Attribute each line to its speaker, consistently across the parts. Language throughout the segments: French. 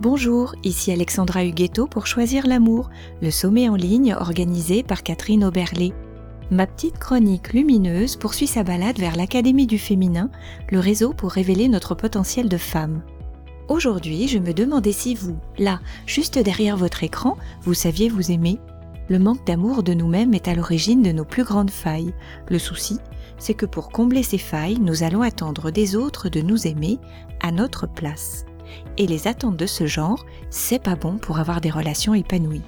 Speaker 1: Bonjour, ici Alexandra Huguetto pour Choisir l'amour, le sommet en ligne organisé par Catherine Oberlé. Ma petite chronique lumineuse poursuit sa balade vers l'Académie du féminin, le réseau pour révéler notre potentiel de femme. Aujourd'hui, je me demandais si vous, là, juste derrière votre écran, vous saviez vous aimer. Le manque d'amour de nous-mêmes est à l'origine de nos plus grandes failles. Le souci, c'est que pour combler ces failles, nous allons attendre des autres de nous aimer à notre place et les attentes de ce genre, c'est pas bon pour avoir des relations épanouies.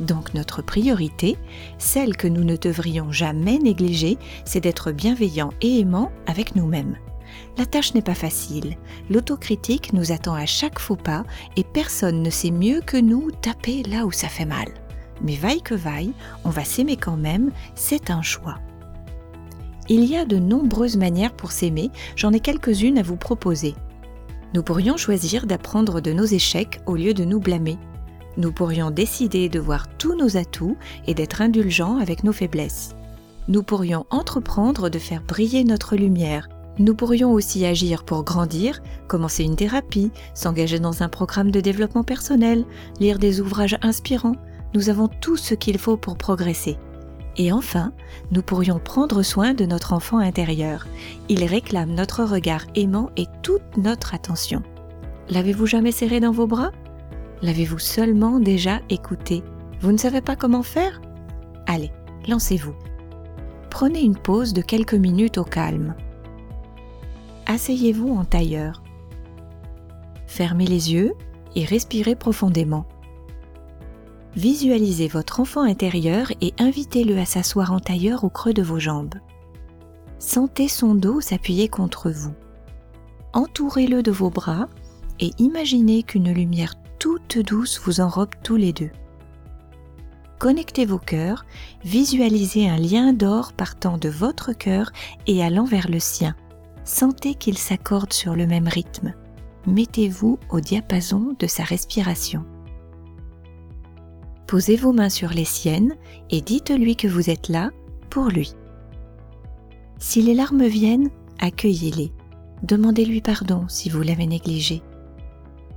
Speaker 1: Donc notre priorité, celle que nous ne devrions jamais négliger, c'est d'être bienveillants et aimants avec nous-mêmes. La tâche n'est pas facile. L'autocritique nous attend à chaque faux pas et personne ne sait mieux que nous taper là où ça fait mal. Mais vaille que vaille, on va s'aimer quand même, c'est un choix. Il y a de nombreuses manières pour s'aimer, j'en ai quelques-unes à vous proposer. Nous pourrions choisir d'apprendre de nos échecs au lieu de nous blâmer. Nous pourrions décider de voir tous nos atouts et d'être indulgents avec nos faiblesses. Nous pourrions entreprendre de faire briller notre lumière. Nous pourrions aussi agir pour grandir, commencer une thérapie, s'engager dans un programme de développement personnel, lire des ouvrages inspirants. Nous avons tout ce qu'il faut pour progresser. Et enfin, nous pourrions prendre soin de notre enfant intérieur. Il réclame notre regard aimant et toute notre attention. L'avez-vous jamais serré dans vos bras? L'avez-vous seulement déjà écouté? Vous ne savez pas comment faire? Allez, lancez-vous. Prenez une pause de quelques minutes au calme. Asseyez-vous en tailleur. Fermez les yeux et respirez profondément. Visualisez votre enfant intérieur et invitez-le à s'asseoir en tailleur au creux de vos jambes. Sentez son dos s'appuyer contre vous. Entourez-le de vos bras et imaginez qu'une lumière toute douce vous enrobe tous les deux. Connectez vos cœurs, visualisez un lien d'or partant de votre cœur et allant vers le sien. Sentez qu'il s'accorde sur le même rythme. Mettez-vous au diapason de sa respiration. Posez vos mains sur les siennes et dites-lui que vous êtes là pour lui. Si les larmes viennent, accueillez-les. Demandez-lui pardon si vous l'avez négligé.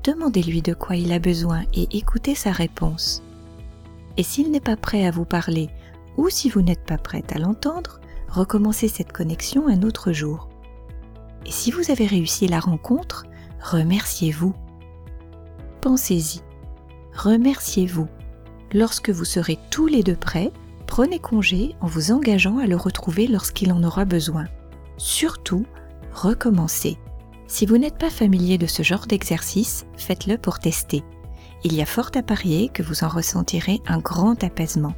Speaker 1: Demandez-lui de quoi il a besoin et écoutez sa réponse. Et s'il n'est pas prêt à vous parler, ou si vous n'êtes pas prête à l'entendre, recommencez cette connexion un autre jour. Et si vous avez réussi la rencontre, remerciez-vous. Pensez-y. Remerciez-vous Lorsque vous serez tous les deux prêts, prenez congé en vous engageant à le retrouver lorsqu'il en aura besoin. Surtout, recommencez. Si vous n'êtes pas familier de ce genre d'exercice, faites-le pour tester. Il y a fort à parier que vous en ressentirez un grand apaisement.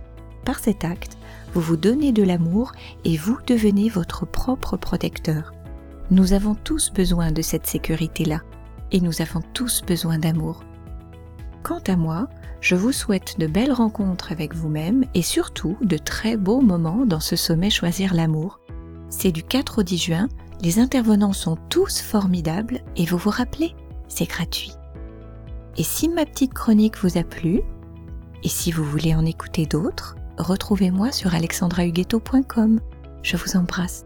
Speaker 1: Par cet acte, vous vous donnez de l'amour et vous devenez votre propre protecteur. Nous avons tous besoin de cette sécurité-là et nous avons tous besoin d'amour. Quant à moi, je vous souhaite de belles rencontres avec vous-même et surtout de très beaux moments dans ce sommet Choisir l'amour. C'est du 4 au 10 juin, les intervenants sont tous formidables et vous vous rappelez, c'est gratuit. Et si ma petite chronique vous a plu, et si vous voulez en écouter d'autres, retrouvez-moi sur alexandrahuguetto.com. Je vous embrasse.